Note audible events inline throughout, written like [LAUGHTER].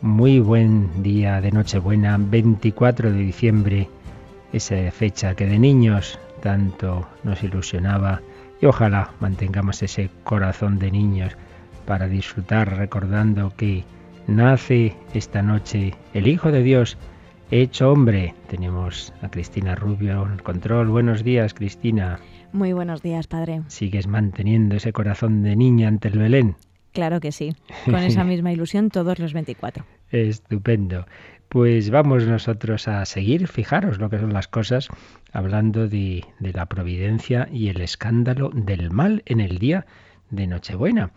Muy buen día de Nochebuena, 24 de diciembre, esa fecha que de niños tanto nos ilusionaba y ojalá mantengamos ese corazón de niños para disfrutar recordando que nace esta noche el Hijo de Dios hecho hombre. Tenemos a Cristina Rubio en el control. Buenos días, Cristina. Muy buenos días, padre. ¿Sigues manteniendo ese corazón de niña ante el Belén? Claro que sí, con esa [LAUGHS] misma ilusión todos los 24. Estupendo. Pues vamos nosotros a seguir, fijaros lo que son las cosas, hablando de, de la providencia y el escándalo del mal en el día de Nochebuena.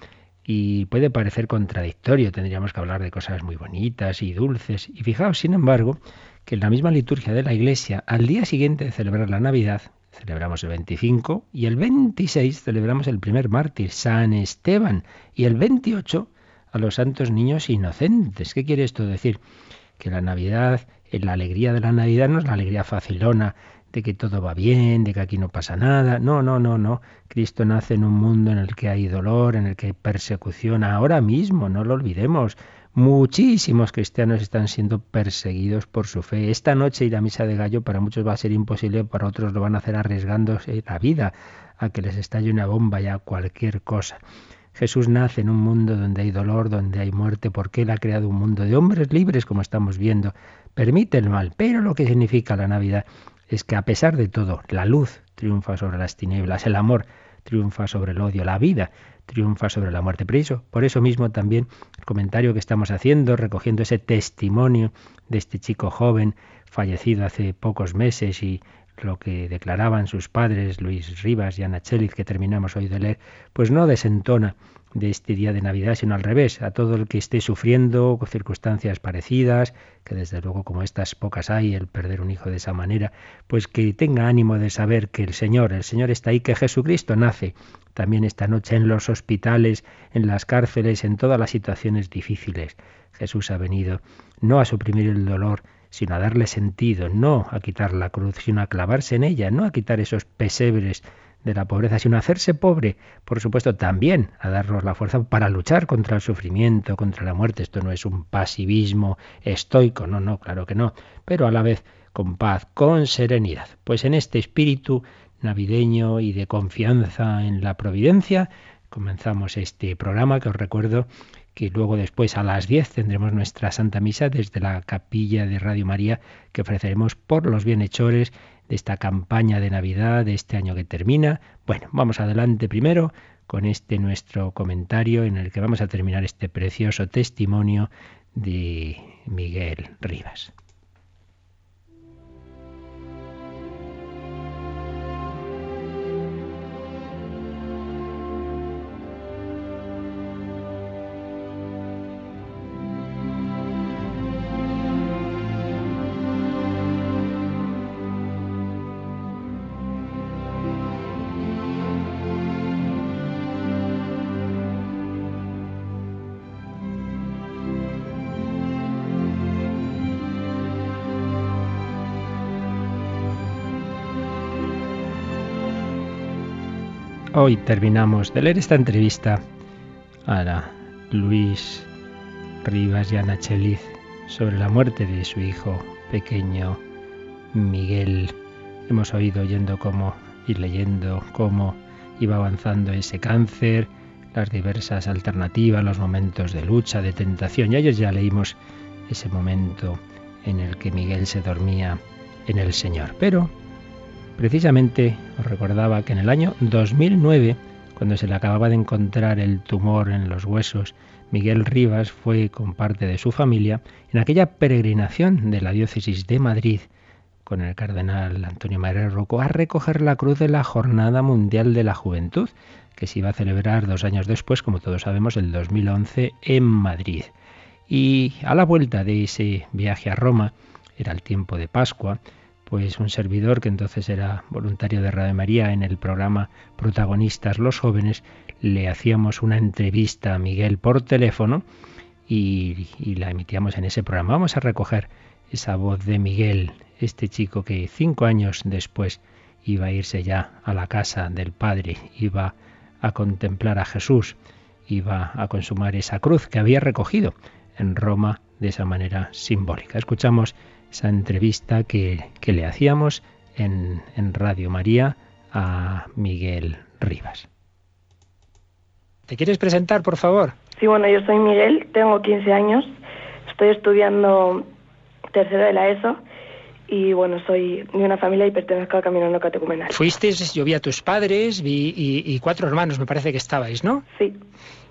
Y puede parecer contradictorio, tendríamos que hablar de cosas muy bonitas y dulces. Y fijaos, sin embargo, que en la misma liturgia de la Iglesia, al día siguiente de celebrar la Navidad, celebramos el 25 y el 26 celebramos el primer mártir, San Esteban, y el 28 a los santos niños inocentes. ¿Qué quiere esto decir? Que la Navidad, la alegría de la Navidad no es la alegría facilona de que todo va bien, de que aquí no pasa nada. No, no, no, no. Cristo nace en un mundo en el que hay dolor, en el que hay persecución ahora mismo, no lo olvidemos. Muchísimos cristianos están siendo perseguidos por su fe. Esta noche ir a misa de gallo para muchos va a ser imposible, para otros lo van a hacer arriesgándose la vida a que les estalle una bomba ya cualquier cosa. Jesús nace en un mundo donde hay dolor, donde hay muerte, porque Él ha creado un mundo de hombres libres, como estamos viendo. Permite el mal, pero lo que significa la Navidad es que a pesar de todo, la luz triunfa sobre las tinieblas, el amor triunfa sobre el odio, la vida triunfa sobre la muerte. Por eso, por eso mismo también el comentario que estamos haciendo, recogiendo ese testimonio de este chico joven fallecido hace pocos meses y lo que declaraban sus padres, Luis Rivas y Ana Cheliz, que terminamos hoy de leer, pues no desentona de este día de Navidad, sino al revés, a todo el que esté sufriendo circunstancias parecidas, que desde luego como estas pocas hay, el perder un hijo de esa manera, pues que tenga ánimo de saber que el Señor, el Señor está ahí, que Jesucristo nace también esta noche en los hospitales, en las cárceles, en todas las situaciones difíciles. Jesús ha venido no a suprimir el dolor, sino a darle sentido, no a quitar la cruz, sino a clavarse en ella, no a quitar esos pesebres de la pobreza, sino hacerse pobre, por supuesto, también a darnos la fuerza para luchar contra el sufrimiento, contra la muerte. Esto no es un pasivismo estoico, no, no, claro que no, pero a la vez con paz, con serenidad. Pues en este espíritu navideño y de confianza en la providencia, comenzamos este programa que os recuerdo que luego después a las 10 tendremos nuestra Santa Misa desde la capilla de Radio María que ofreceremos por los bienhechores de esta campaña de Navidad de este año que termina. Bueno, vamos adelante primero con este nuestro comentario en el que vamos a terminar este precioso testimonio de Miguel Rivas. Hoy terminamos de leer esta entrevista a Luis Rivas y Ana Cheliz sobre la muerte de su hijo pequeño Miguel. Hemos oído oyendo cómo y leyendo cómo iba avanzando ese cáncer, las diversas alternativas, los momentos de lucha, de tentación. Y ayer ya leímos ese momento en el que Miguel se dormía en el Señor. Pero Precisamente os recordaba que en el año 2009, cuando se le acababa de encontrar el tumor en los huesos, Miguel Rivas fue con parte de su familia en aquella peregrinación de la diócesis de Madrid con el cardenal Antonio María Rocco a recoger la cruz de la Jornada Mundial de la Juventud, que se iba a celebrar dos años después, como todos sabemos, el 2011 en Madrid. Y a la vuelta de ese viaje a Roma, era el tiempo de Pascua, pues un servidor que entonces era voluntario de Radio María en el programa Protagonistas los jóvenes, le hacíamos una entrevista a Miguel por teléfono y, y, la emitíamos en ese programa. Vamos a recoger esa voz de Miguel, este chico que cinco años después iba a irse ya a la casa del Padre, iba a contemplar a Jesús, iba a consumar esa cruz que había recogido en Roma de esa manera simbólica. Escuchamos esa entrevista que, que le hacíamos en, en Radio María a Miguel Rivas. ¿Te quieres presentar, por favor? Sí, bueno, yo soy Miguel, tengo 15 años, estoy estudiando tercero de la ESO y bueno, soy de una familia y pertenezco al Caminando Catecumenal. Fuiste, yo vi a tus padres vi, y, y, cuatro hermanos, me parece que estabais, ¿no? Sí.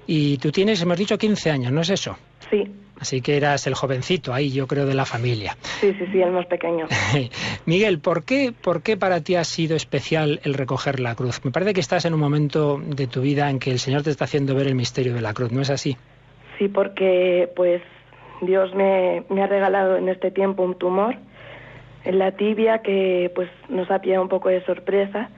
Y tú tienes, hemos dicho, 15 años, ¿no es eso? Sí. Así que eras el jovencito ahí, yo creo, de la familia. Sí, sí, sí, el más pequeño. [LAUGHS] Miguel, ¿por qué, ¿por qué para ti ha sido especial el recoger la cruz? Me parece que estás en un momento de tu vida en que el Señor te está haciendo ver el misterio de la cruz, ¿no es así? Sí, porque pues Dios me, me ha regalado en este tiempo un tumor en la tibia que pues nos ha pillado un poco de sorpresa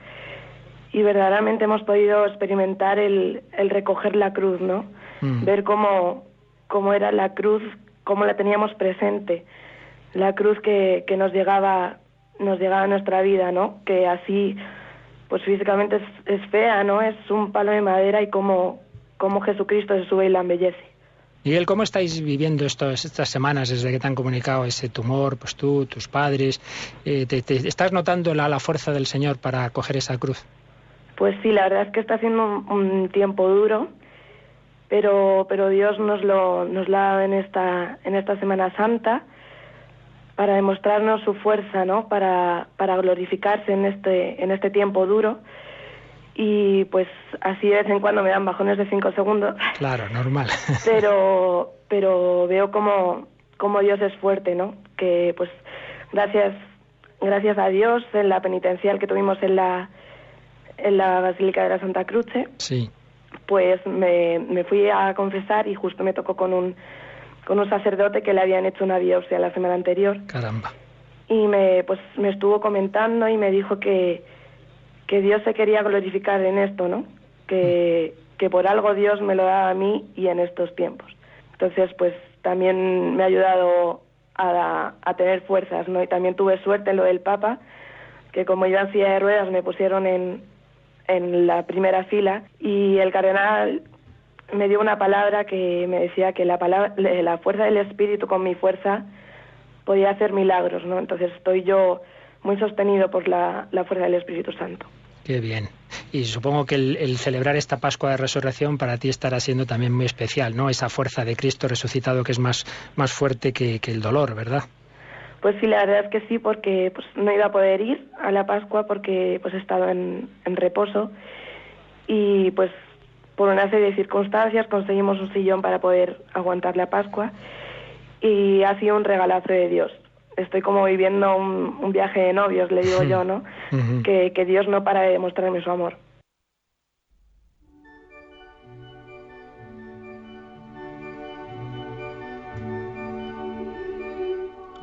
y verdaderamente hemos podido experimentar el, el recoger la cruz, ¿no? Mm. Ver cómo, cómo era la cruz, cómo la teníamos presente, la cruz que, que nos llegaba nos llegaba a nuestra vida, ¿no? Que así, pues físicamente es, es fea, ¿no? Es un palo de madera y cómo, cómo Jesucristo se sube y la embellece. Miguel, ¿cómo estáis viviendo estos, estas semanas desde que te han comunicado ese tumor? Pues tú, tus padres, eh, te, te, ¿estás notando la, la, fuerza del Señor para coger esa cruz? Pues sí, la verdad es que está siendo un, un tiempo duro, pero, pero Dios nos lo, nos lo ha dado en esta, en esta Semana Santa para demostrarnos su fuerza, ¿no? Para, para glorificarse en este, en este tiempo duro y pues así de vez en cuando me dan bajones de cinco segundos. Claro, normal. [LAUGHS] pero pero veo como, como Dios es fuerte, ¿no? Que pues gracias gracias a Dios en la penitencial que tuvimos en la en la Basílica de la Santa Cruce. Sí. Pues me, me fui a confesar y justo me tocó con un con un sacerdote que le habían hecho una biopsia la semana anterior. Caramba. Y me pues me estuvo comentando y me dijo que que Dios se quería glorificar en esto, ¿no? Que, que por algo Dios me lo da a mí y en estos tiempos. Entonces, pues también me ha ayudado a, a tener fuerzas, ¿no? Y también tuve suerte en lo del Papa, que como iba en silla de ruedas me pusieron en, en la primera fila y el cardenal me dio una palabra que me decía que la, fuerza del Espíritu con mi fuerza podía hacer milagros, ¿no? Entonces estoy yo muy sostenido por la, la fuerza del Espíritu Santo. Qué bien. Y supongo que el, el, celebrar esta Pascua de Resurrección para ti estará siendo también muy especial, ¿no? Esa fuerza de Cristo resucitado que es más, más fuerte que, que el dolor, ¿verdad? Pues sí, la verdad es que sí, porque pues, no iba a poder ir a la Pascua porque pues he estado en, en reposo y pues por una serie de circunstancias conseguimos un sillón para poder aguantar la Pascua y ha sido un regalazo de Dios estoy como viviendo un, un viaje de novios, le digo yo, ¿no? Uh -huh. que, que Dios no para de demostrarme su amor.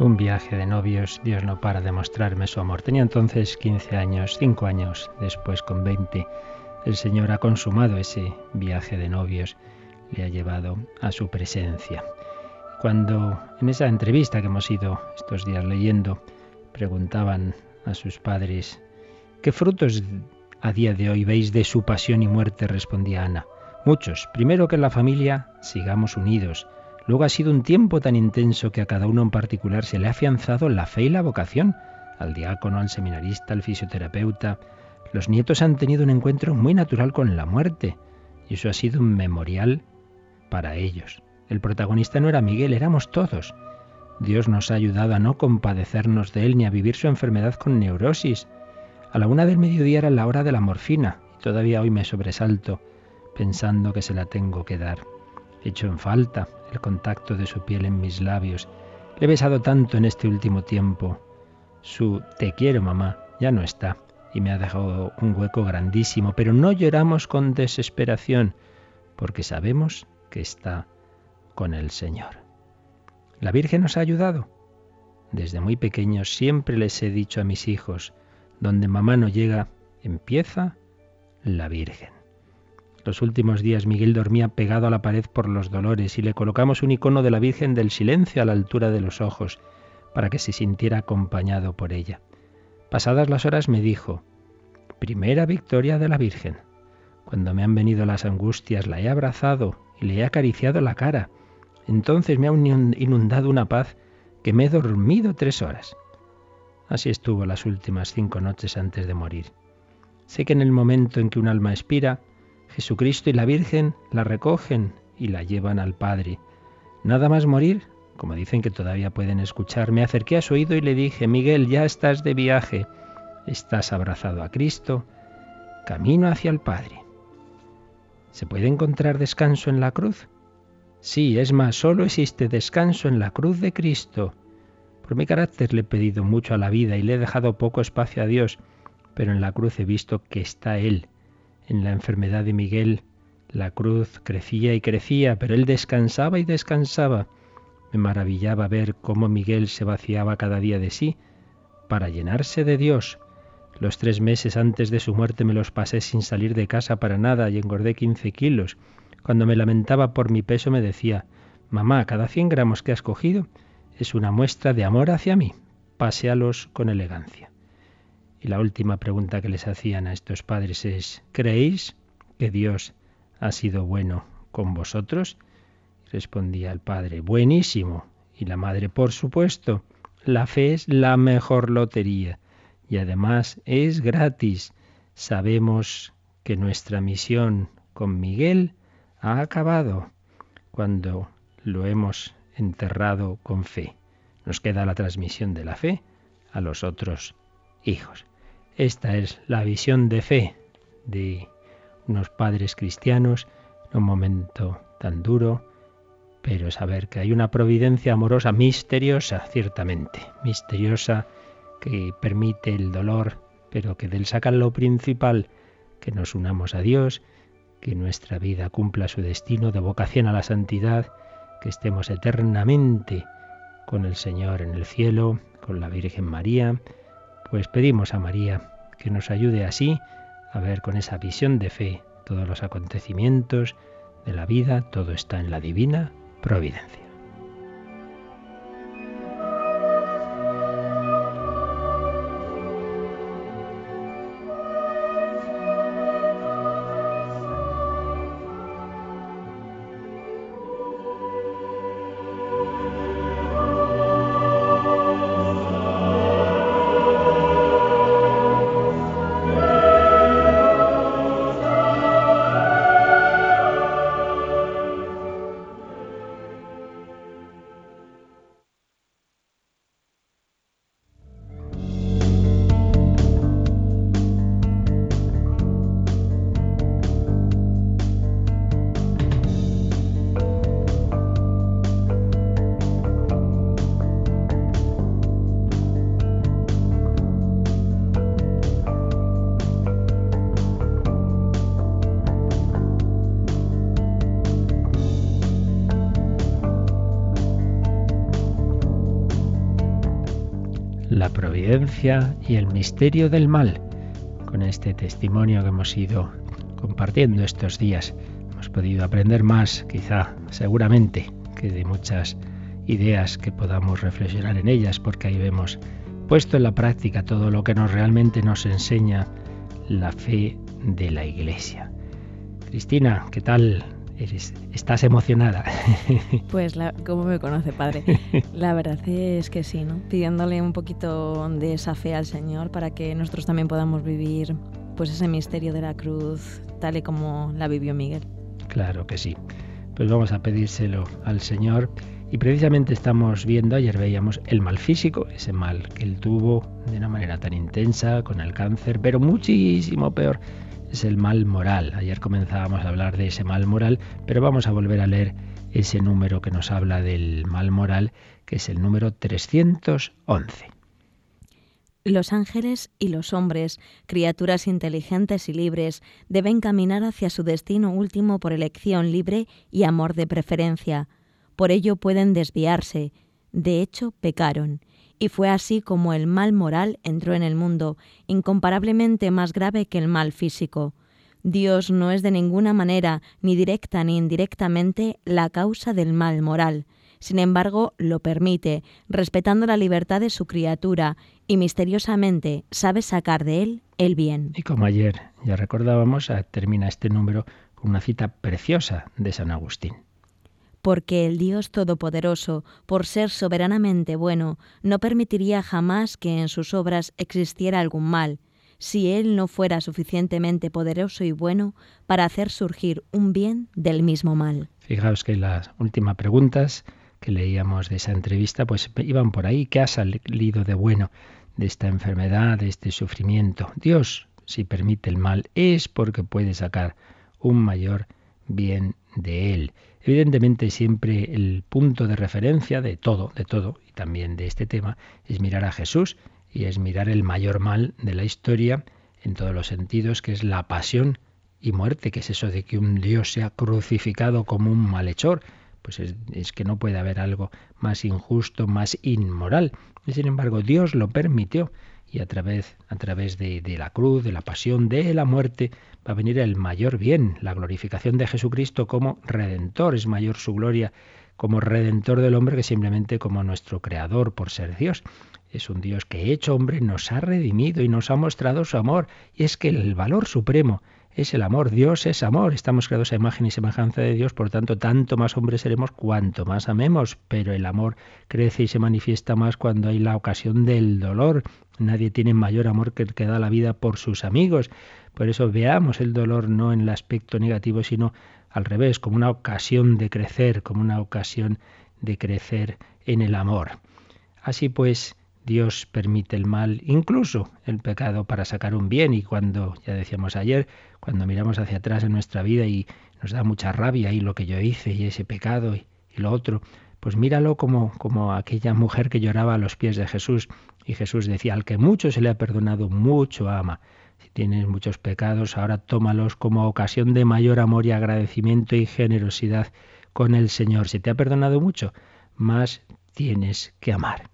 Un viaje de novios, Dios no para de mostrarme su amor. Tenía entonces 15 años, 5 años después, con 20, el Señor ha consumado ese viaje de novios, le ha llevado a su presencia. Cuando en esa entrevista que hemos ido estos días leyendo, preguntaban a sus padres, ¿qué frutos a día de hoy veis de su pasión y muerte? respondía Ana. Muchos. Primero que en la familia sigamos unidos. Luego ha sido un tiempo tan intenso que a cada uno en particular se le ha afianzado la fe y la vocación. Al diácono, al seminarista, al fisioterapeuta. Los nietos han tenido un encuentro muy natural con la muerte. Y eso ha sido un memorial para ellos. El protagonista no era Miguel, éramos todos. Dios nos ha ayudado a no compadecernos de él ni a vivir su enfermedad con neurosis. A la una del mediodía era la hora de la morfina y todavía hoy me sobresalto pensando que se la tengo que dar. He hecho en falta el contacto de su piel en mis labios. Le he besado tanto en este último tiempo. Su te quiero, mamá, ya no está y me ha dejado un hueco grandísimo, pero no lloramos con desesperación porque sabemos que está con el Señor. ¿La Virgen nos ha ayudado? Desde muy pequeños siempre les he dicho a mis hijos, donde mamá no llega, empieza la Virgen. Los últimos días Miguel dormía pegado a la pared por los dolores y le colocamos un icono de la Virgen del Silencio a la altura de los ojos, para que se sintiera acompañado por ella. Pasadas las horas me dijo, primera victoria de la Virgen. Cuando me han venido las angustias la he abrazado y le he acariciado la cara. Entonces me ha inundado una paz que me he dormido tres horas. Así estuvo las últimas cinco noches antes de morir. Sé que en el momento en que un alma expira, Jesucristo y la Virgen la recogen y la llevan al Padre. Nada más morir, como dicen que todavía pueden escuchar, me acerqué a su oído y le dije, Miguel, ya estás de viaje, estás abrazado a Cristo, camino hacia el Padre. ¿Se puede encontrar descanso en la cruz? Sí, es más, solo existe descanso en la cruz de Cristo. Por mi carácter le he pedido mucho a la vida y le he dejado poco espacio a Dios, pero en la cruz he visto que está Él en la enfermedad de Miguel, la cruz crecía y crecía, pero él descansaba y descansaba. Me maravillaba ver cómo Miguel se vaciaba cada día de sí para llenarse de Dios. Los tres meses antes de su muerte me los pasé sin salir de casa para nada y engordé 15 kilos. Cuando me lamentaba por mi peso me decía, Mamá, cada 100 gramos que has cogido es una muestra de amor hacia mí. Pasealos con elegancia. Y la última pregunta que les hacían a estos padres es, ¿creéis que Dios ha sido bueno con vosotros? Respondía el padre, buenísimo. Y la madre, por supuesto, la fe es la mejor lotería y además es gratis. Sabemos que nuestra misión con Miguel ha acabado cuando lo hemos enterrado con fe. Nos queda la transmisión de la fe a los otros hijos. Esta es la visión de fe de unos padres cristianos en un momento tan duro, pero saber que hay una providencia amorosa misteriosa, ciertamente, misteriosa, que permite el dolor, pero que del saca lo principal, que nos unamos a Dios, que nuestra vida cumpla su destino de vocación a la santidad, que estemos eternamente con el Señor en el cielo, con la Virgen María, pues pedimos a María que nos ayude así a ver con esa visión de fe todos los acontecimientos de la vida, todo está en la divina providencia. Y el misterio del mal. Con este testimonio que hemos ido compartiendo estos días, hemos podido aprender más, quizá, seguramente, que de muchas ideas que podamos reflexionar en ellas, porque ahí vemos puesto en la práctica todo lo que nos realmente nos enseña la fe de la Iglesia. Cristina, ¿qué tal? Estás emocionada. [LAUGHS] Pues, la, ¿cómo me conoce, padre? [LAUGHS] La verdad es que sí, ¿no? Pidiéndole un poquito de esa fe al Señor para que nosotros también podamos vivir pues ese misterio de la cruz tal y como la vivió Miguel. Claro que sí. Pues vamos a pedírselo al Señor. Y precisamente estamos viendo, ayer veíamos el mal físico, ese mal que él tuvo de una manera tan intensa con el cáncer, pero muchísimo peor es el mal moral. Ayer comenzábamos a hablar de ese mal moral, pero vamos a volver a leer ese número que nos habla del mal moral, que es el número 311. Los ángeles y los hombres, criaturas inteligentes y libres, deben caminar hacia su destino último por elección libre y amor de preferencia. Por ello pueden desviarse. De hecho, pecaron y fue así como el mal moral entró en el mundo, incomparablemente más grave que el mal físico. Dios no es de ninguna manera, ni directa ni indirectamente, la causa del mal moral. Sin embargo, lo permite, respetando la libertad de su criatura, y misteriosamente sabe sacar de él el bien. Y como ayer ya recordábamos, termina este número con una cita preciosa de San Agustín porque el Dios Todopoderoso, por ser soberanamente bueno, no permitiría jamás que en sus obras existiera algún mal, si Él no fuera suficientemente poderoso y bueno para hacer surgir un bien del mismo mal. Fijaos que las últimas preguntas que leíamos de esa entrevista pues iban por ahí. ¿Qué ha salido de bueno de esta enfermedad, de este sufrimiento? Dios, si permite el mal, es porque puede sacar un mayor bien de él. Evidentemente siempre el punto de referencia de todo, de todo, y también de este tema, es mirar a Jesús y es mirar el mayor mal de la historia en todos los sentidos, que es la pasión y muerte, que es eso de que un Dios sea crucificado como un malhechor. Pues es, que no puede haber algo más injusto, más inmoral. Y sin embargo, Dios lo permitió y a través, a través de, de, la cruz, de la pasión, de la muerte, va a venir el mayor bien, la glorificación de Jesucristo como redentor. Es mayor su gloria como redentor del hombre que simplemente como nuestro creador por ser Dios. Es un Dios que hecho hombre nos ha redimido y nos ha mostrado su amor. Y es que el valor supremo es el amor. Dios es amor. Estamos creados a imagen y semejanza de Dios, por tanto, tanto más hombres seremos cuanto más amemos. Pero el amor crece y se manifiesta más cuando hay la ocasión del dolor. Nadie tiene mayor amor que el que da la vida por sus amigos. Por eso veamos el dolor no en el aspecto negativo, sino al revés, como una ocasión de crecer, como una ocasión de crecer en el amor. Así pues, Dios permite el mal, incluso el pecado, para sacar un bien. Y cuando, ya decíamos ayer, cuando miramos hacia atrás en nuestra vida y nos da mucha rabia y lo que yo hice y ese pecado y, lo otro, pues míralo como, como aquella mujer que lloraba a los pies de Jesús. Y Jesús decía, al que mucho se le ha perdonado, mucho ama. Si tienes muchos pecados, ahora tómalos como ocasión de mayor amor y agradecimiento y generosidad con el Señor. Si te ha perdonado mucho, más tienes que amar.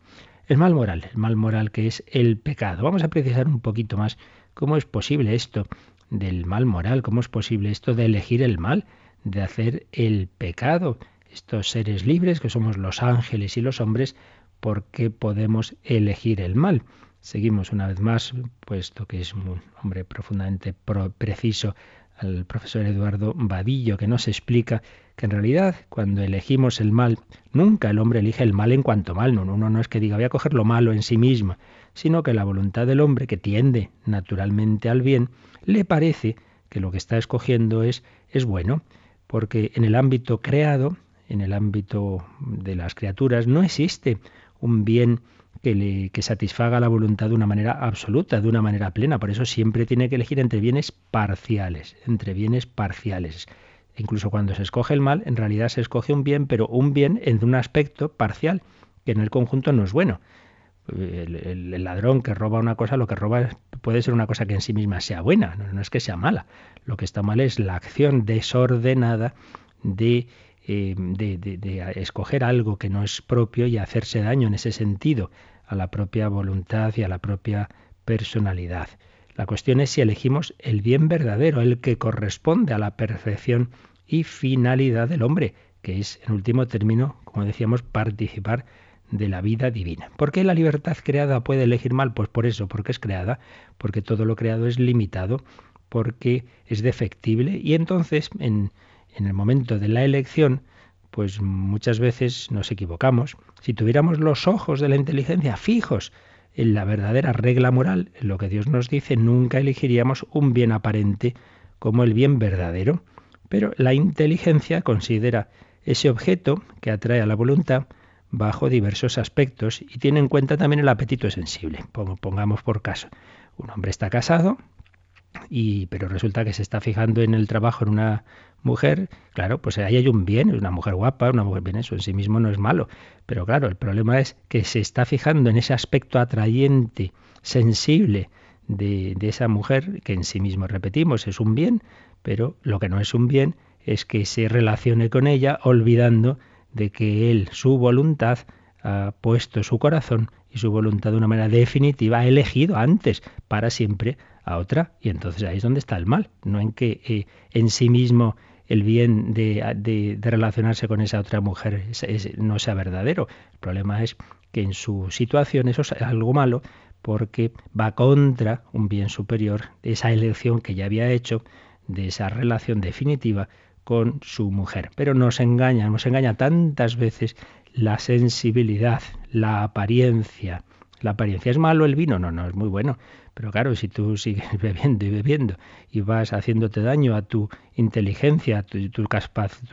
El mal moral, el mal moral que es el pecado. Vamos a precisar un poquito más cómo es posible esto del mal moral, cómo es posible esto de elegir el mal, de hacer el pecado. Estos seres libres que somos los ángeles y los hombres, ¿por qué podemos elegir el mal? Seguimos una vez más, puesto que es un hombre profundamente preciso, al profesor Eduardo Vadillo, que nos explica que en realidad cuando elegimos el mal, nunca el hombre elige el mal en cuanto mal, no, uno no es que diga voy a coger lo malo en sí mismo, sino que la voluntad del hombre, que tiende naturalmente al bien, le parece que lo que está escogiendo es, es bueno, porque en el ámbito creado, en el ámbito de las criaturas, no existe un bien que, le, que satisfaga la voluntad de una manera absoluta, de una manera plena. Por eso siempre tiene que elegir entre bienes parciales, entre bienes parciales. Incluso cuando se escoge el mal, en realidad se escoge un bien, pero un bien en un aspecto parcial, que en el conjunto no es bueno. El, ladrón que roba una cosa, lo que roba puede ser una cosa que en sí misma sea buena, no, es que sea mala. Lo que está mal es la acción desordenada de, eh, de, de, escoger algo que no es propio y hacerse daño en ese sentido a la propia voluntad y a la propia personalidad. La cuestión es si elegimos el bien verdadero, el que corresponde a la perfección y finalidad del hombre, que es, en último término, como decíamos, participar de la vida divina. ¿Por qué la libertad creada puede elegir mal? Pues por eso, porque es creada, porque todo lo creado es limitado, porque es defectible y entonces en, en el momento de la elección, pues muchas veces nos equivocamos. Si tuviéramos los ojos de la inteligencia fijos en la verdadera regla moral, en lo que Dios nos dice, nunca elegiríamos un bien aparente como el bien verdadero. Pero la inteligencia considera ese objeto que atrae a la voluntad bajo diversos aspectos y tiene en cuenta también el apetito sensible. Pongamos por caso, un hombre está casado, y, pero resulta que se está fijando en el trabajo en una mujer, claro, pues ahí hay un bien, una mujer guapa, una mujer bien, eso en sí mismo no es malo, pero claro, el problema es que se está fijando en ese aspecto atrayente, sensible de, de esa mujer, que en sí mismo, repetimos, es un bien, pero lo que no es un bien es que se relacione con ella olvidando de que él, su voluntad, ha puesto su corazón y su voluntad de una manera definitiva, ha elegido antes para siempre a otra. Y entonces ahí es donde está el mal, no en que eh, en sí mismo el bien de, relacionarse con esa otra mujer no sea verdadero. El problema es que en su situación eso es algo malo porque va contra un bien superior, de esa elección que ya había hecho, de esa relación definitiva con su mujer. Pero nos engaña, nos engaña tantas veces la sensibilidad, la apariencia. ¿La apariencia es malo el vino? No, no, es muy bueno. Pero claro, si tú sigues [LAUGHS] bebiendo y bebiendo y vas haciéndote daño a tu inteligencia, tu, tus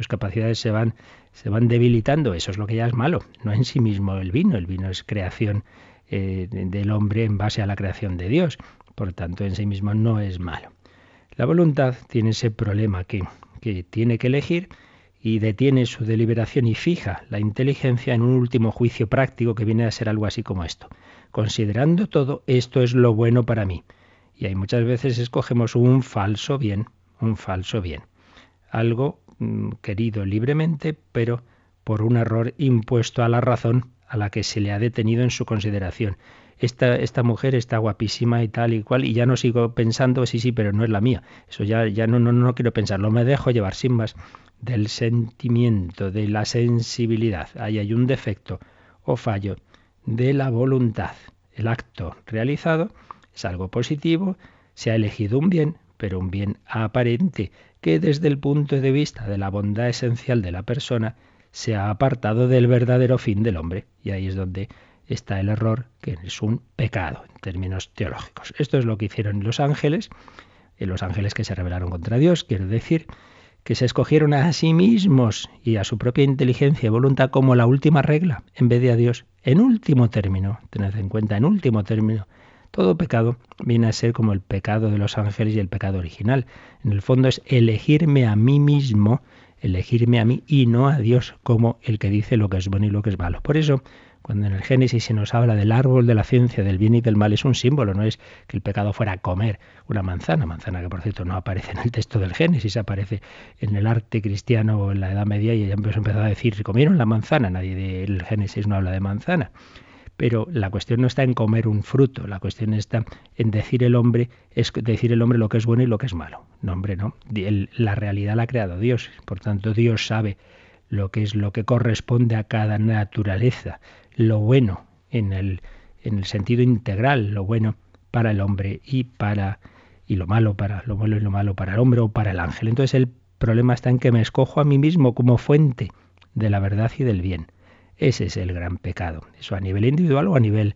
capacidades se van, se van debilitando, eso es lo que ya es malo. No en sí mismo el vino, el vino es creación eh, del hombre en base a la creación de Dios. Por tanto, en sí mismo no es malo. La voluntad tiene ese problema que, que tiene que elegir y detiene su deliberación y fija la inteligencia en un último juicio práctico que viene a ser algo así como esto. Considerando todo, esto es lo bueno para mí. Y hay muchas veces escogemos un falso bien, un falso bien. Algo mm, querido libremente, pero por un error impuesto a la razón a la que se le ha detenido en su consideración. Esta, esta, mujer está guapísima y tal y cual, y ya no sigo pensando, sí, sí, pero no es la mía. Eso ya, ya no, no, no quiero pensarlo, me dejo llevar sin más del sentimiento, de la sensibilidad. Ahí hay un defecto o fallo de la voluntad. El acto realizado es algo positivo, se ha elegido un bien, pero un bien aparente, que desde el punto de vista de la bondad esencial de la persona se ha apartado del verdadero fin del hombre. Y ahí es donde está el error, que es un pecado en términos teológicos. Esto es lo que hicieron los ángeles, los ángeles que se rebelaron contra Dios, quiero decir, que se escogieron a sí mismos y a su propia inteligencia y voluntad como la última regla, en vez de a Dios. En último término, tened en cuenta, en último término, todo pecado viene a ser como el pecado de los ángeles y el pecado original. En el fondo es elegirme a mí mismo, elegirme a mí y no a Dios como el que dice lo que es bueno y lo que es malo. Por eso cuando en el Génesis se nos habla del árbol de la ciencia, del bien y del mal, es un símbolo, no es que el pecado fuera comer una manzana, manzana que por cierto no aparece en el texto del Génesis, aparece en el arte cristiano o en la Edad Media y ya empezó a decir, comieron la manzana, nadie del Génesis no habla de manzana. Pero la cuestión no está en comer un fruto, la cuestión está en decir el hombre, es decir el hombre lo que es bueno y lo que es malo. No, hombre, no. la realidad la ha creado Dios. Por tanto, Dios sabe lo que es lo que corresponde a cada naturaleza lo bueno en el, en el sentido integral, lo bueno para el hombre y para y lo malo para lo bueno y lo malo para el hombre o para el ángel. Entonces el problema está en que me escojo a mí mismo como fuente de la verdad y del bien. Ese es el gran pecado. Eso a nivel individual o a nivel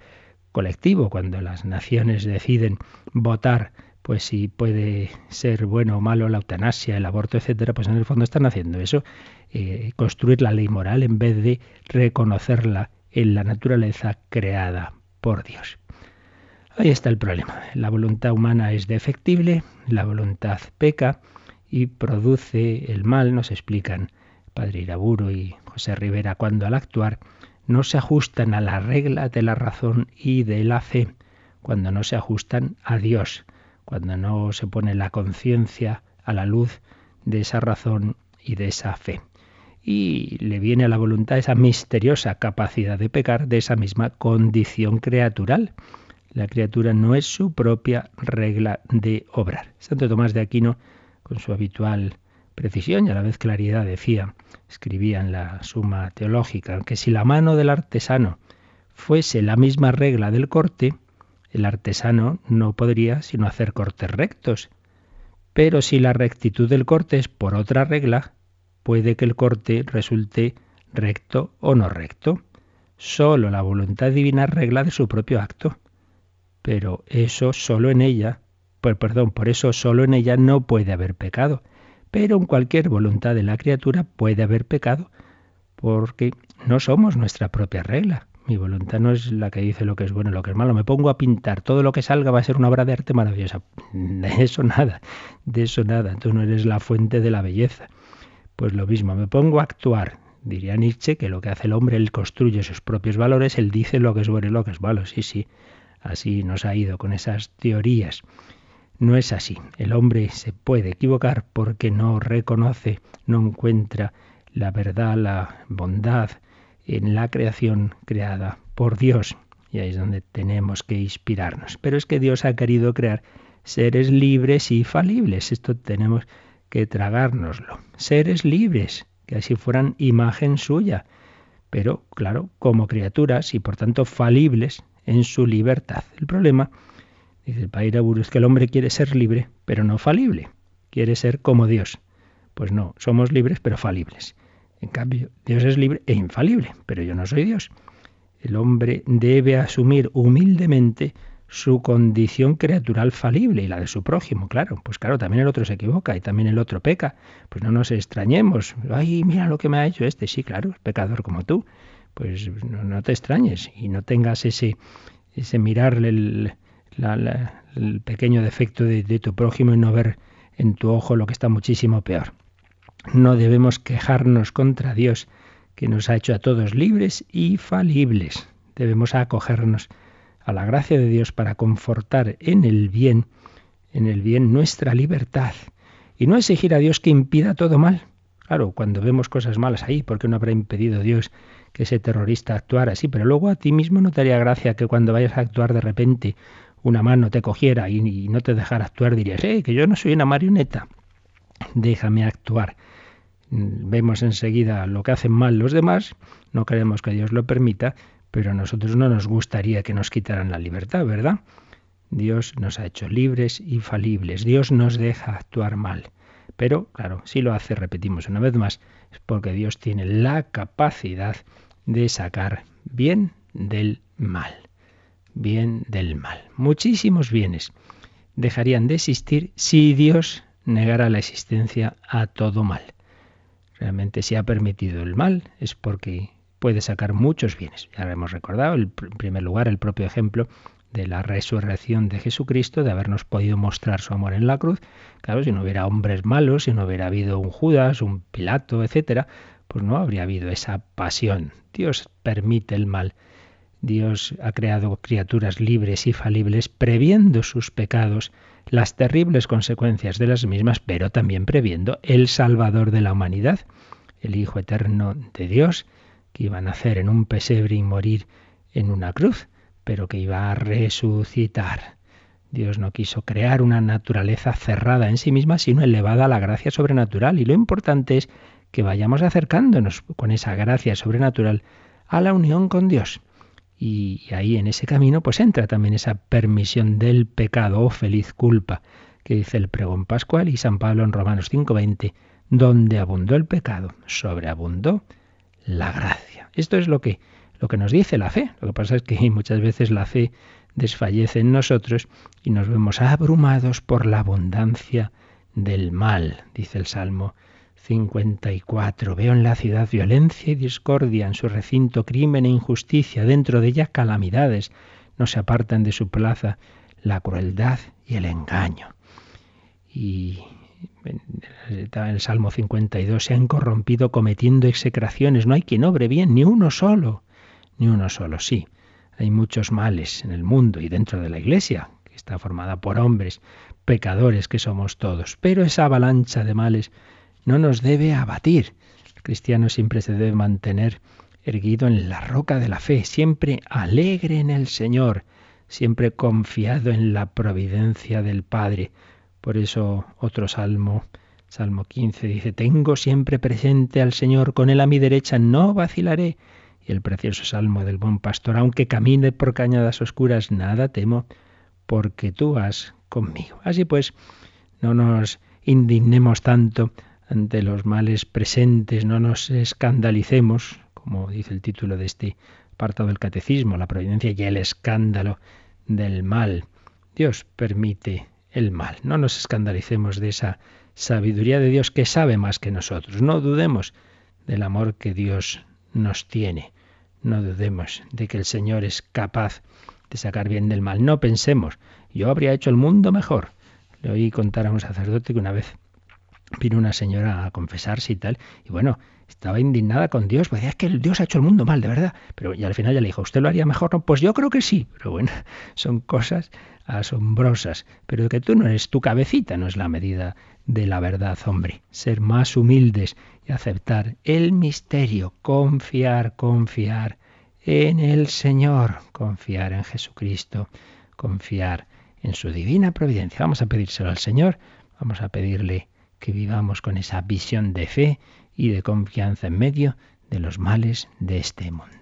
colectivo, cuando las naciones deciden votar pues si puede ser bueno o malo la eutanasia, el aborto, etcétera, pues en el fondo están haciendo eso, eh, construir la ley moral en vez de reconocerla en la naturaleza creada por Dios. Ahí está el problema. La voluntad humana es defectible, la voluntad peca y produce el mal, nos explican Padre Iraburo y José Rivera, cuando al actuar no se ajustan a la regla de la razón y de la fe, cuando no se ajustan a Dios, cuando no se pone la conciencia a la luz de esa razón y de esa fe y le viene a la voluntad esa misteriosa capacidad de pecar de esa misma condición creatural. La criatura no es su propia regla de obrar. Santo Tomás de Aquino, con su habitual precisión y a la vez claridad, decía, escribía en la Suma Teológica, que si la mano del artesano fuese la misma regla del corte, el artesano no podría sino hacer cortes rectos. Pero si la rectitud del corte es por otra regla, puede que el corte resulte recto o no recto. Solo la voluntad divina regla de su propio acto. Pero eso solo en ella, pues perdón, por eso solo en ella no puede haber pecado. Pero en cualquier voluntad de la criatura puede haber pecado, porque no somos nuestra propia regla. Mi voluntad no es la que dice lo que es bueno y lo que es malo. Me pongo a pintar, todo lo que salga va a ser una obra de arte maravillosa. [LAUGHS] De eso nada, de eso nada. Tú no eres la fuente de la belleza. Pues lo mismo, me pongo a actuar. Diría Nietzsche que lo que hace el hombre, él construye sus propios valores, él dice lo que es bueno y lo que es malo. Sí, sí, así nos ha ido con esas teorías. No es así. El hombre se puede equivocar porque no reconoce, no encuentra la verdad, la bondad en la creación creada por Dios. Y ahí es donde tenemos que inspirarnos. Pero es que Dios ha querido crear seres libres y falibles. Esto tenemos que tragárnoslo. Seres libres, que así fueran imagen suya, pero claro, como criaturas y por tanto falibles en su libertad. El problema, dice el Padre es que el hombre quiere ser libre, pero no falible. Quiere ser como Dios. Pues no, somos libres, pero falibles. En cambio, Dios es libre e infalible, pero yo no soy Dios. El hombre debe asumir humildemente su condición criatural falible y la de su prójimo, claro. Pues claro, también el otro se equivoca y también el otro peca. Pues no nos extrañemos. Ay, mira lo que me ha hecho este. Sí, claro, pecador como tú. Pues no, te extrañes y no tengas ese, ese mirarle el, el pequeño defecto de, de tu prójimo y no ver en tu ojo lo que está muchísimo peor. No debemos quejarnos contra Dios, que nos ha hecho a todos libres y falibles. Debemos acogernos a la gracia de Dios para confortar en el bien, en el bien nuestra libertad y no exigir a Dios que impida todo mal. Claro, cuando vemos cosas malas ahí, ¿por qué no habrá impedido Dios que ese terrorista actuara así? Pero luego a ti mismo no te haría gracia que cuando vayas a actuar de repente una mano te cogiera y, no te dejara actuar, dirías, eh, que yo no soy una marioneta, déjame actuar. Vemos enseguida lo que hacen mal los demás, no queremos que Dios lo permita, pero a nosotros no nos gustaría que nos quitaran la libertad, ¿verdad? Dios nos ha hecho libres y falibles. Dios nos deja actuar mal. Pero, claro, si lo hace, repetimos una vez más, es porque Dios tiene la capacidad de sacar bien del mal. Bien del mal. Muchísimos bienes dejarían de existir si Dios negara la existencia a todo mal. Realmente si ha permitido el mal es porque puede sacar muchos bienes. Ya lo hemos recordado, en primer lugar, el propio ejemplo de la resurrección de Jesucristo, de habernos podido mostrar su amor en la cruz. Claro, si no hubiera hombres malos, si no hubiera habido un Judas, un Pilato, etcétera, pues no habría habido esa pasión. Dios permite el mal. Dios ha creado criaturas libres y falibles, previendo sus pecados, las terribles consecuencias de las mismas, pero también previendo el Salvador de la humanidad, el Hijo eterno de Dios, que iba a nacer en un pesebre y morir en una cruz, pero que iba a resucitar. Dios no quiso crear una naturaleza cerrada en sí misma, sino elevada a la gracia sobrenatural. Y lo importante es que vayamos acercándonos con esa gracia sobrenatural a la unión con Dios. Y ahí en ese camino pues entra también esa permisión del pecado o feliz culpa que dice el pregón pascual y San Pablo en Romanos 5:20, donde abundó el pecado, sobreabundó la gracia. Esto es lo que, lo que nos dice la fe. Lo que pasa es que [LAUGHS] muchas veces la fe desfallece en nosotros y nos vemos abrumados por la abundancia del mal, dice el Salmo 54. Veo en la ciudad violencia y discordia, en su recinto crimen e injusticia, dentro de ella calamidades. No se apartan de su plaza la crueldad y el engaño. Y en el Salmo 52, se han corrompido cometiendo execraciones. No hay quien obre bien, ni uno solo. Ni uno solo, sí. Hay muchos males en el mundo y dentro de la Iglesia, que está formada por hombres, pecadores que somos todos. Pero esa avalancha de males no nos debe abatir. El cristiano siempre se debe mantener erguido en la roca de la fe, siempre alegre en el Señor, siempre confiado en la providencia del Padre por eso otro salmo, Salmo 15, dice, Tengo siempre presente al Señor, con él a mi derecha no vacilaré. Y el precioso salmo del buen pastor, aunque camine por cañadas oscuras, nada temo, porque tú vas conmigo. Así pues, no nos indignemos tanto ante los males presentes, no nos escandalicemos, como dice el título de este apartado del catecismo, la providencia y el escándalo del mal. Dios permite el mal. No nos escandalicemos de esa sabiduría de Dios que sabe más que nosotros. No dudemos del amor que Dios nos tiene. No dudemos de que el Señor es capaz de sacar bien del mal. No pensemos, yo habría hecho el mundo mejor. Le oí contar a un sacerdote que una vez vino una señora a confesarse y tal, y bueno, estaba indignada con Dios, pues decía, es que Dios ha hecho el mundo mal, de verdad. Pero y al final ya le dijo, ¿usted lo haría mejor? No, pues yo creo que sí. Pero bueno, [LAUGHS] son cosas asombrosas. Pero que tú no eres tu cabecita, no es la medida de la verdad, hombre. Ser más humildes y aceptar el misterio, confiar, confiar en el Señor, confiar en Jesucristo, confiar en su divina providencia. Vamos a pedírselo al Señor, vamos a pedirle que vivamos con esa visión de fe y de confianza en medio de los males de este mundo.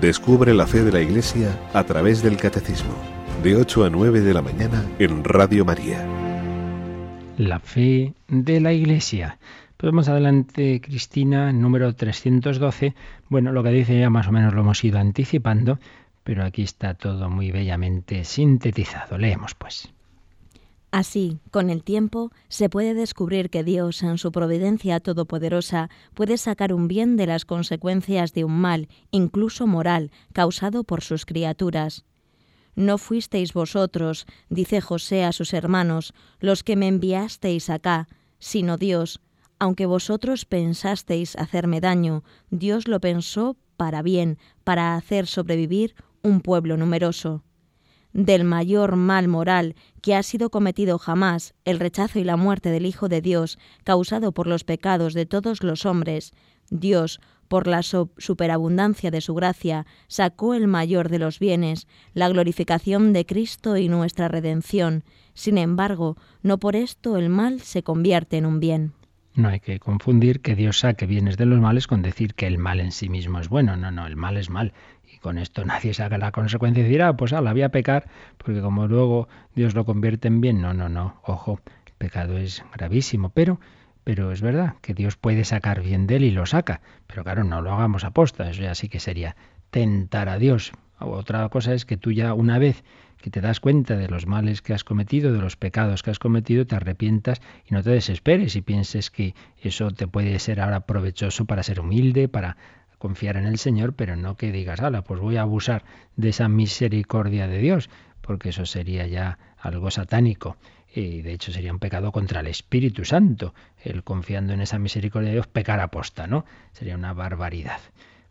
Descubre la fe de la Iglesia a través del Catecismo, de 8 a 9 de la mañana en Radio María. La fe de la Iglesia. Pues vamos adelante, Cristina, número 312. Bueno, lo que dice ya más o menos lo hemos ido anticipando, pero aquí está todo muy bellamente sintetizado. Leemos pues. Así, con el tiempo, se puede descubrir que Dios, en su providencia todopoderosa, puede sacar un bien de las consecuencias de un mal, incluso moral, causado por sus criaturas. No fuisteis vosotros, dice José a sus hermanos, los que me enviasteis acá, sino Dios. Aunque vosotros pensasteis hacerme daño, Dios lo pensó para bien, para hacer sobrevivir un pueblo numeroso del mayor mal moral que ha sido cometido jamás, el rechazo y la muerte del Hijo de Dios, causado por los pecados de todos los hombres, Dios, por la superabundancia de su gracia, sacó el mayor de los bienes, la glorificación de Cristo y nuestra redención. Sin embargo, no por esto el mal se convierte en un bien. No hay que confundir que Dios saque bienes de los males con decir que el mal en sí mismo es bueno. No, no, el mal es mal. Y con esto nadie saca la consecuencia y decir, ah, pues la voy a pecar, porque como luego Dios lo convierte en bien. No, no, no. Ojo, el pecado es gravísimo, pero, pero es verdad que Dios puede sacar bien de él y lo saca. Pero claro, no lo hagamos aposta. Eso ya sí que sería tentar a Dios. Otra cosa es que tú ya una vez que te das cuenta de los males que has cometido, de los pecados que has cometido, te arrepientas y no te desesperes y pienses que eso te puede ser ahora provechoso para ser humilde, para confiar en el Señor, pero no que digas, ala, pues voy a abusar de esa misericordia de Dios, porque eso sería ya algo satánico. Y de hecho sería un pecado contra el Espíritu Santo, el confiando en esa misericordia de Dios, pecar aposta, ¿no? Sería una barbaridad.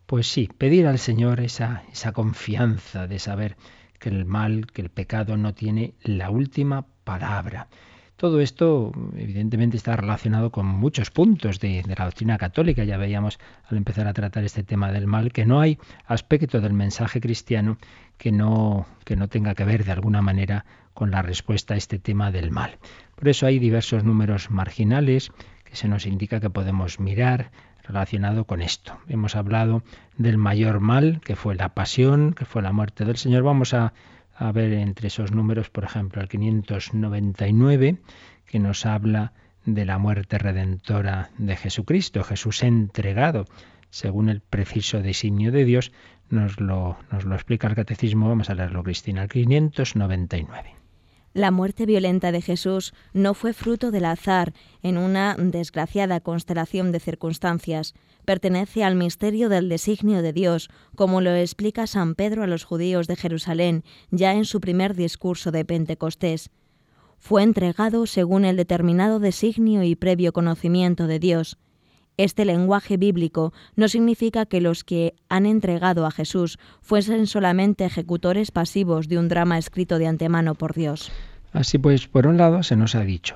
Pues sí, pedir al Señor esa, esa confianza de saber que el mal, que el pecado no tiene la última palabra. Todo esto evidentemente está relacionado con muchos puntos de, la doctrina católica. Ya veíamos al empezar a tratar este tema del mal que no hay aspecto del mensaje cristiano que no, que no tenga que ver de alguna manera con la respuesta a este tema del mal. Por eso hay diversos números marginales que se nos indica que podemos mirar relacionado con esto. Hemos hablado del mayor mal, que fue la pasión, que fue la muerte del Señor. Vamos a, a ver entre esos números, por ejemplo, el 599, que nos habla de la muerte redentora de Jesucristo, Jesús entregado según el preciso designio de Dios, nos lo, nos lo explica el catecismo. Vamos a leerlo, Cristina, el 599. La muerte violenta de Jesús no fue fruto del azar en una desgraciada constelación de circunstancias. Pertenece al misterio del designio de Dios, como lo explica San Pedro a los judíos de Jerusalén ya en su primer discurso de Pentecostés. Fue entregado según el determinado designio y previo conocimiento de Dios. Este lenguaje bíblico no significa que los que han entregado a Jesús fuesen solamente ejecutores pasivos de un drama escrito de antemano por Dios. Así pues, por un lado se nos ha dicho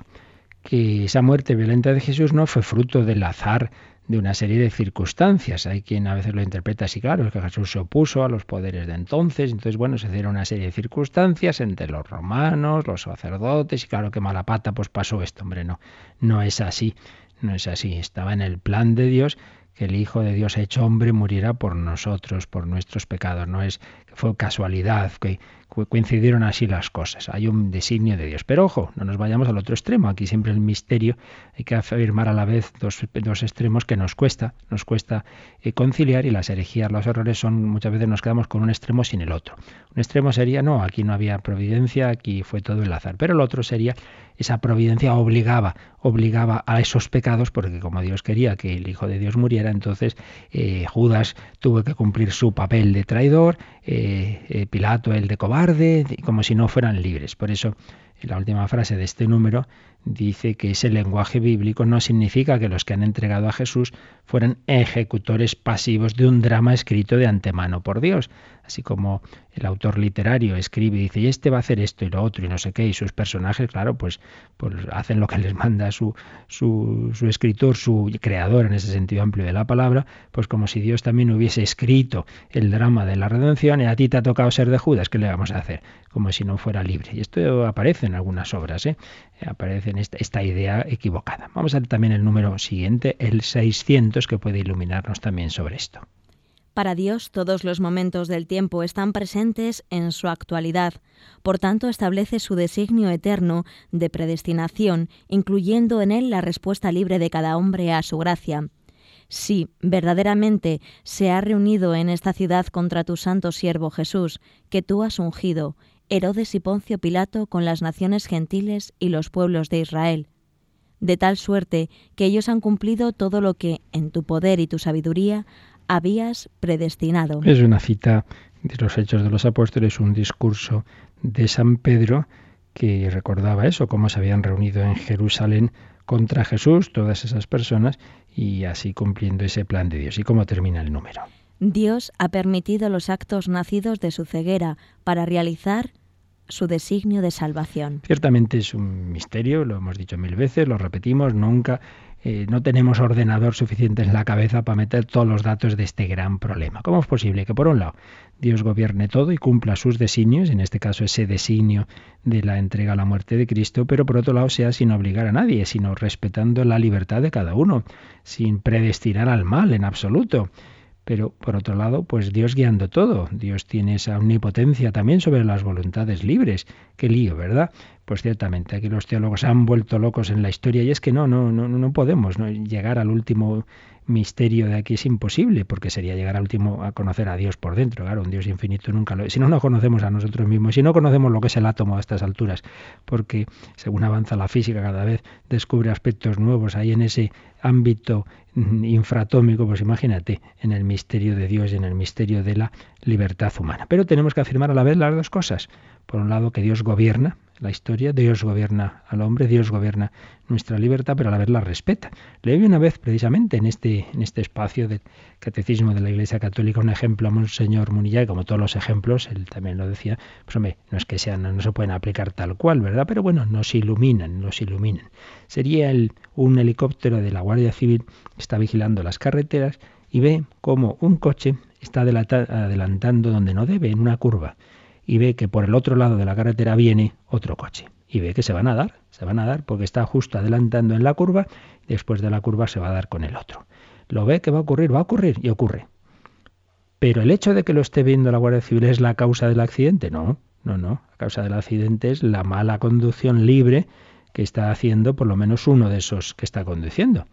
que esa muerte violenta de Jesús no fue fruto del azar de una serie de circunstancias. Hay quien a veces lo interpreta así, claro, es que Jesús se opuso a los poderes de entonces, entonces, bueno, se dieron una serie de circunstancias entre los romanos, los sacerdotes, y claro que mala pata, pues pasó esto, hombre, no, no es así. No es así, estaba en el plan de Dios que el Hijo de Dios hecho hombre muriera por nosotros, por nuestros pecados. No es que fue casualidad, que coincidieron así las cosas. Hay un designio de Dios. Pero ojo, no nos vayamos al otro extremo. Aquí siempre el misterio hay que afirmar a la vez dos, dos extremos que nos cuesta, nos cuesta eh, conciliar y las herejías, los errores son muchas veces nos quedamos con un extremo sin el otro. Un extremo sería no, aquí no había providencia, aquí fue todo el azar. Pero el otro sería esa providencia obligaba, obligaba a esos pecados, porque como Dios quería que el Hijo de Dios muriera, entonces eh, Judas tuvo que cumplir su papel de traidor, eh, eh, Pilato el de cobarde, como si no fueran libres. Por eso, la última frase de este número dice que ese lenguaje bíblico no significa que los que han entregado a Jesús fueran ejecutores pasivos de un drama escrito de antemano por Dios, así como el autor literario escribe y dice, y este va a hacer esto y lo otro y no sé qué, y sus personajes, claro, pues, pues hacen lo que les manda su, su, su, escritor, su creador en ese sentido amplio de la palabra, pues como si Dios también hubiese escrito el drama de la redención y a ti te ha tocado ser de Judas, ¿qué le vamos a hacer? Como si no fuera libre. Y esto aparece en algunas obras, ¿eh? aparece en esta, esta idea equivocada. Vamos a ver también el número siguiente, el 600, que puede iluminarnos también sobre esto. Para Dios todos los momentos del tiempo están presentes en su actualidad, por tanto establece su designio eterno de predestinación, incluyendo en él la respuesta libre de cada hombre a su gracia. Si verdaderamente se ha reunido en esta ciudad contra tu santo siervo Jesús, que tú has ungido, Herodes y Poncio Pilato con las naciones gentiles y los pueblos de Israel, de tal suerte que ellos han cumplido todo lo que, en tu poder y tu sabiduría, habías predestinado. Es una cita de los Hechos de los Apóstoles, un discurso de San Pedro que recordaba eso, cómo se habían reunido en Jerusalén contra Jesús todas esas personas y así cumpliendo ese plan de Dios. ¿Y cómo termina el número? Dios ha permitido los actos nacidos de su ceguera para realizar su designio de salvación. Ciertamente es un misterio, lo hemos dicho mil veces, lo repetimos, nunca eh, no tenemos ordenador suficiente en la cabeza para meter todos los datos de este gran problema. ¿Cómo es posible que, por un lado, Dios gobierne todo y cumpla sus designios, en este caso ese designio de la entrega a la muerte de Cristo, pero por otro lado sea sin obligar a nadie, sino respetando la libertad de cada uno, sin predestinar al mal en absoluto? Pero por otro lado, pues Dios guiando todo. Dios tiene esa omnipotencia también sobre las voluntades libres. Qué lío, ¿verdad? Pues ciertamente, aquí los teólogos han vuelto locos en la historia y es que no, no, no, no podemos llegar al último misterio de aquí es imposible, porque sería llegar al último a conocer a Dios por dentro. Claro, un Dios infinito nunca lo. Si no nos conocemos a nosotros mismos, si no conocemos lo que es el átomo a estas alturas, porque según avanza la física cada vez descubre aspectos nuevos ahí en ese ámbito infratómico, pues imagínate, en el misterio de Dios y en el misterio de la libertad humana. Pero tenemos que afirmar a la vez las dos cosas. Por un lado, que Dios gobierna la historia, Dios gobierna al hombre, Dios gobierna nuestra libertad, pero a la vez la respeta. Leí una vez, precisamente, en este, en este espacio del catecismo de la Iglesia Católica, un ejemplo a Monseñor Munilla, y como todos los ejemplos, él también lo decía, pues hombre, no es que sean, no se pueden aplicar tal cual, ¿verdad? Pero bueno, nos iluminan, nos iluminan. Sería el, un helicóptero de la Guardia Civil que está vigilando las carreteras y ve como un coche está adelantando donde no debe, en una curva y ve que por el otro lado de la carretera viene otro coche. Y ve que se van a dar, se van a dar porque está justo adelantando en la curva después de la curva se va a dar con el otro. Lo ve que va a ocurrir, va a ocurrir y ocurre. Pero el hecho de que lo esté viendo la Guardia Civil es la causa del accidente, no, no, no. La causa del accidente es la mala conducción libre que está haciendo por lo menos uno de esos que está conduciendo.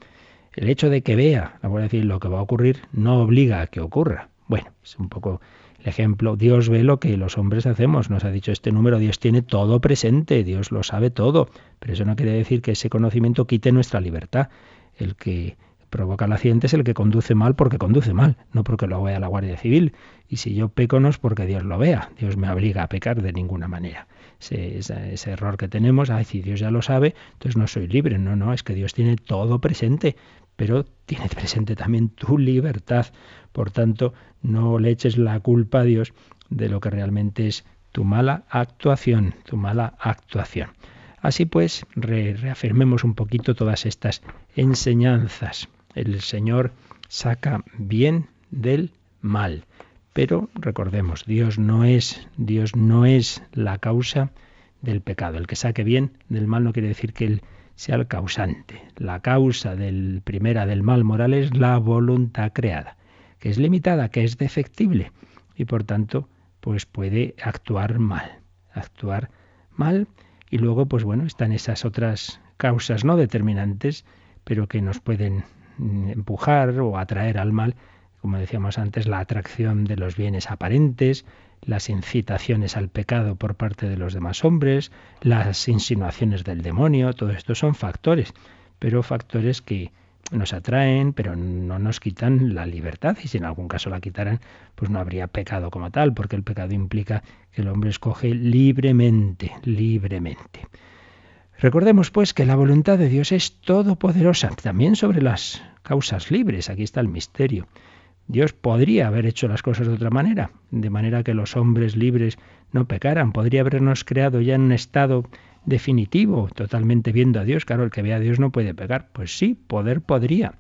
El hecho de que vea la Guardia Civil lo que va a ocurrir no obliga a que ocurra. Bueno, es un poco ejemplo, Dios ve lo que los hombres hacemos. Nos ha dicho este número, Dios tiene todo presente, Dios lo sabe todo. Pero eso no quiere decir que ese conocimiento quite nuestra libertad. El que provoca el accidente es el que conduce mal porque conduce mal, no porque lo vea la Guardia Civil. Y si yo peco no es porque Dios lo vea, Dios me obliga a pecar de ninguna manera. Ese, ese, error que tenemos, ay, si Dios ya lo sabe, entonces no soy libre. No, no, es que Dios tiene todo presente, pero tiene presente también tu libertad. Por tanto, no le eches la culpa a Dios de lo que realmente es tu mala actuación, tu mala actuación. Así pues, reafirmemos un poquito todas estas enseñanzas. El Señor saca bien del mal. Pero recordemos, Dios no es, Dios no es la causa del pecado. El que saque bien del mal no quiere decir que él sea el causante. La causa del primera del mal moral es la voluntad creada que es limitada, que es defectible y por tanto pues puede actuar mal, actuar mal y luego pues bueno, están esas otras causas no determinantes, pero que nos pueden empujar o atraer al mal, como decíamos antes, la atracción de los bienes aparentes, las incitaciones al pecado por parte de los demás hombres, las insinuaciones del demonio, todo esto son factores, pero factores que nos atraen, pero no nos quitan la libertad y si en algún caso la quitaran, pues no habría pecado como tal, porque el pecado implica que el hombre escoge libremente, libremente. Recordemos pues que la voluntad de Dios es todopoderosa, también sobre las causas libres, aquí está el misterio. Dios podría haber hecho las cosas de otra manera, de manera que los hombres libres no pecaran, podría habernos creado ya en un estado definitivo, totalmente viendo a Dios. Claro, el que ve a Dios no puede pecar. Pues sí, poder podría.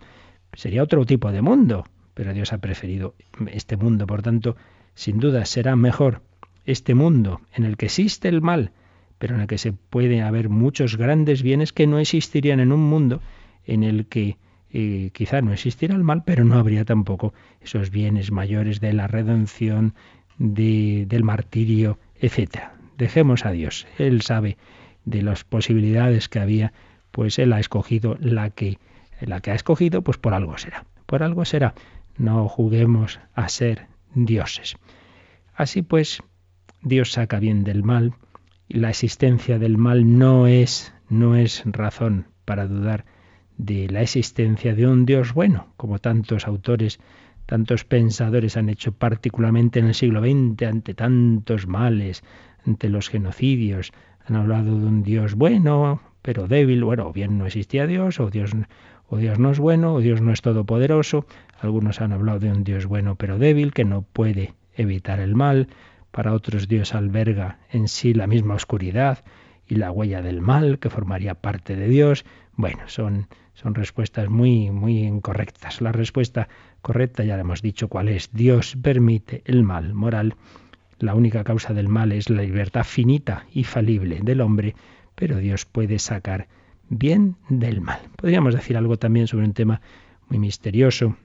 Sería otro tipo de mundo, pero Dios ha preferido este mundo. Por tanto, sin duda será mejor este mundo en el que existe el mal, pero en el que se puede haber muchos grandes bienes que no existirían en un mundo en el que eh, quizá no existiera el mal, pero no habría tampoco esos bienes mayores de la redención, de, del martirio, etc. Dejemos a Dios. Él sabe de las posibilidades que había, pues él ha escogido la que, la que ha escogido, pues por algo será. Por algo será. No juguemos a ser dioses. Así pues, Dios saca bien del mal la existencia del mal no es no es razón para dudar de la existencia de un Dios bueno, como tantos autores, tantos pensadores han hecho particularmente en el siglo XX ante tantos males, ante los genocidios, han hablado de un Dios bueno, pero débil. Bueno, o bien no existía Dios, o Dios, o Dios no es bueno, o Dios no es todopoderoso. Algunos han hablado de un Dios bueno pero débil, que no puede evitar el mal. Para otros Dios alberga en sí la misma oscuridad y la huella del mal, que formaría parte de Dios. Bueno, son, son respuestas muy, muy incorrectas. La respuesta correcta ya le hemos dicho cuál es. Dios permite el mal moral la única causa del mal es la libertad finita y falible del hombre, pero Dios puede sacar bien del mal. Podríamos decir algo también sobre un tema muy misterioso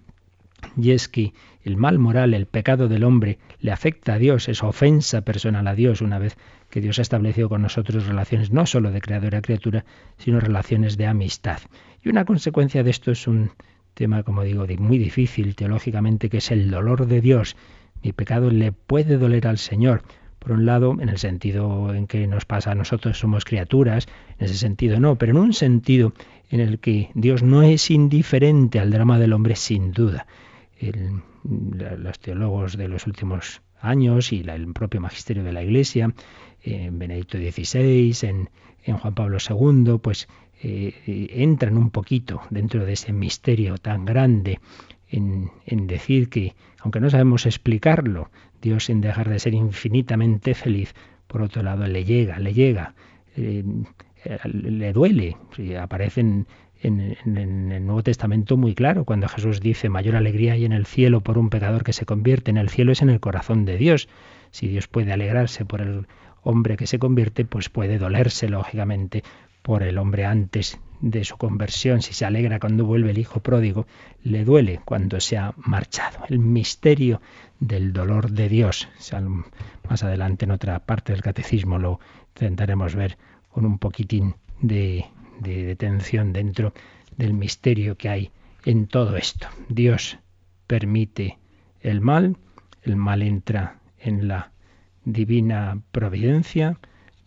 Y es que el mal moral, el pecado del hombre, le afecta a Dios, es ofensa personal a Dios una vez que Dios ha establecido con nosotros relaciones no solo de creador a criatura, sino relaciones de amistad. Y una consecuencia de esto es un tema, como digo, muy difícil teológicamente, que es el dolor de Dios. Mi pecado le puede doler al Señor. Por un lado, en el sentido en que nos pasa a nosotros, somos criaturas, en ese sentido no, pero en un sentido en el que Dios no es indiferente al drama del hombre, sin duda. Los teólogos de los últimos años y el propio magisterio de la Iglesia, en Benedicto XVI, en, en Juan Pablo II, pues eh, entran un poquito dentro de ese misterio tan grande en, decir que, aunque no sabemos explicarlo, Dios sin dejar de ser infinitamente feliz, por otro lado le llega, le llega, eh, le duele. aparece en, el Nuevo Testamento muy claro, cuando Jesús dice mayor alegría hay en el cielo por un pecador que se convierte, en el cielo es en el corazón de Dios. Si Dios puede alegrarse por el hombre que se convierte, pues puede dolerse, lógicamente, por el hombre antes de su conversión, si se alegra cuando vuelve el hijo pródigo, le duele cuando se ha marchado. El misterio del dolor de Dios. Más adelante en otra parte del catecismo lo intentaremos ver con un poquitín de, de detención dentro del misterio que hay en todo esto. Dios permite el mal, el mal entra en la divina providencia,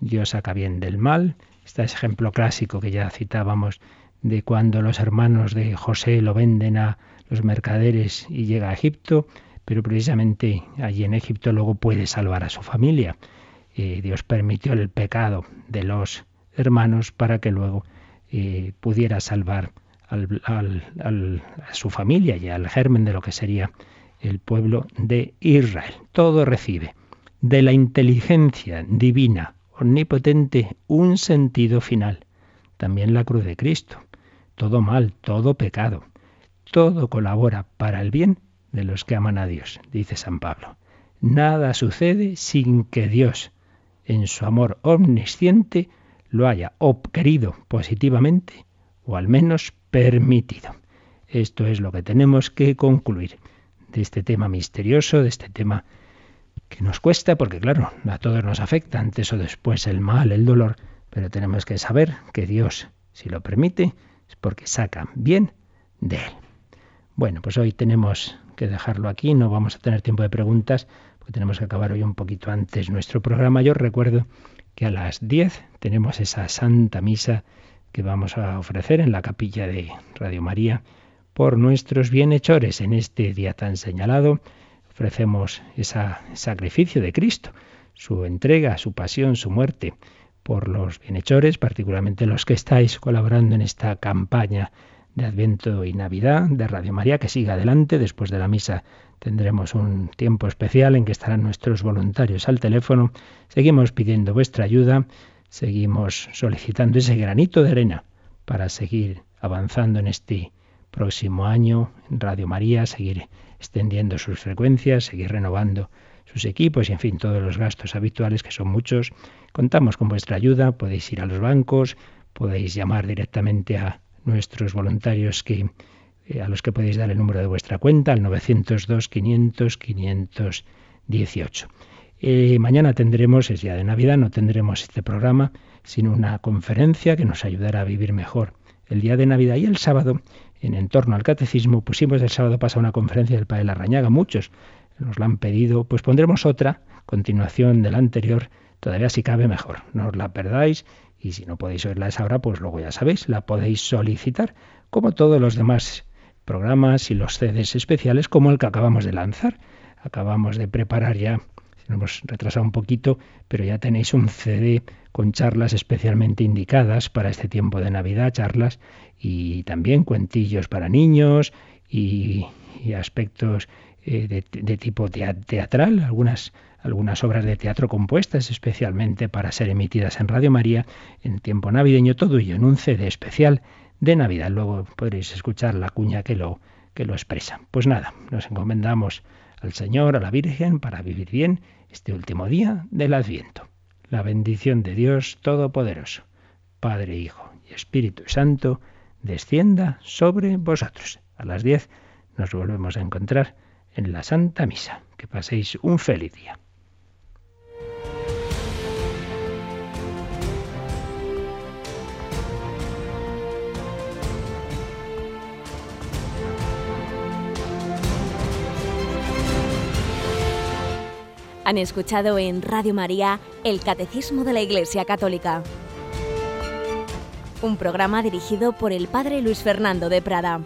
Dios saca bien del mal, este ejemplo clásico que ya citábamos de cuando los hermanos de José lo venden a los mercaderes y llega a Egipto, pero precisamente allí en Egipto luego puede salvar a su familia. Eh, Dios permitió el pecado de los hermanos para que luego eh, pudiera salvar a su familia y al germen de lo que sería el pueblo de Israel. Todo recibe de la inteligencia divina omnipotente un sentido final. También la cruz de Cristo. Todo mal, todo pecado. Todo colabora para el bien de los que aman a Dios, dice San Pablo. Nada sucede sin que Dios, en su amor omnisciente, lo haya o querido positivamente o al menos permitido. Esto es lo que tenemos que concluir de este tema misterioso, de este tema que nos cuesta, porque claro, a todos nos afecta antes o después el mal, el dolor, pero tenemos que saber que Dios, si lo permite, es porque saca bien de él. Bueno, pues hoy tenemos que dejarlo aquí, no vamos a tener tiempo de preguntas, porque tenemos que acabar hoy un poquito antes nuestro programa. Yo recuerdo que a las 10 tenemos esa Santa Misa que vamos a ofrecer en la capilla de Radio María por nuestros bienhechores. En este día tan señalado ofrecemos ese sacrificio de Cristo, su entrega, su pasión, su muerte por los bienhechores, particularmente los que estáis colaborando en esta campaña de Adviento y Navidad de Radio María, que siga adelante. Después de la misa tendremos un tiempo especial en que estarán nuestros voluntarios al teléfono. Seguimos pidiendo vuestra ayuda, seguimos solicitando ese granito de arena para seguir avanzando en este próximo año en Radio María, seguir extendiendo sus frecuencias, seguir renovando sus equipos y, en fin, todos los gastos habituales, que son muchos. Contamos con vuestra ayuda, podéis ir a los bancos, podéis llamar directamente a nuestros voluntarios que eh, a los que podéis dar el número de vuestra cuenta, al 902 500 518. mañana tendremos, es día de Navidad, no tendremos este programa, sino una conferencia que nos ayudará a vivir mejor el día de Navidad. Y el sábado en entorno al catecismo, pusimos el sábado pasado una conferencia del Padre Larrañaga, muchos nos la han pedido, pues pondremos otra, continuación de la anterior, todavía si cabe mejor, no os la perdáis y si no podéis oírla a esa hora, pues luego ya sabéis, la podéis solicitar, como todos los demás programas y los CDs especiales, como el que acabamos de lanzar. Acabamos de preparar ya, nos hemos retrasado un poquito, pero ya tenéis un CD con charlas especialmente indicadas para este tiempo de Navidad, charlas y también cuentillos para niños y, aspectos eh, de, tipo teatral, algunas, algunas obras de teatro compuestas especialmente para ser emitidas en Radio María en tiempo navideño, todo ello en un CD especial de Navidad. Luego podréis escuchar la cuña que lo, que lo expresa. Pues nada, nos encomendamos al Señor, a la Virgen, para vivir bien este último día del Adviento. La bendición de Dios Todopoderoso, Padre, Hijo y Espíritu Santo, descienda sobre vosotros. A las 10 nos volvemos a encontrar en la Santa Misa. Que paséis un feliz día. Han escuchado en Radio María el Catecismo de la Iglesia Católica, un programa dirigido por el Padre Luis Fernando de Prada.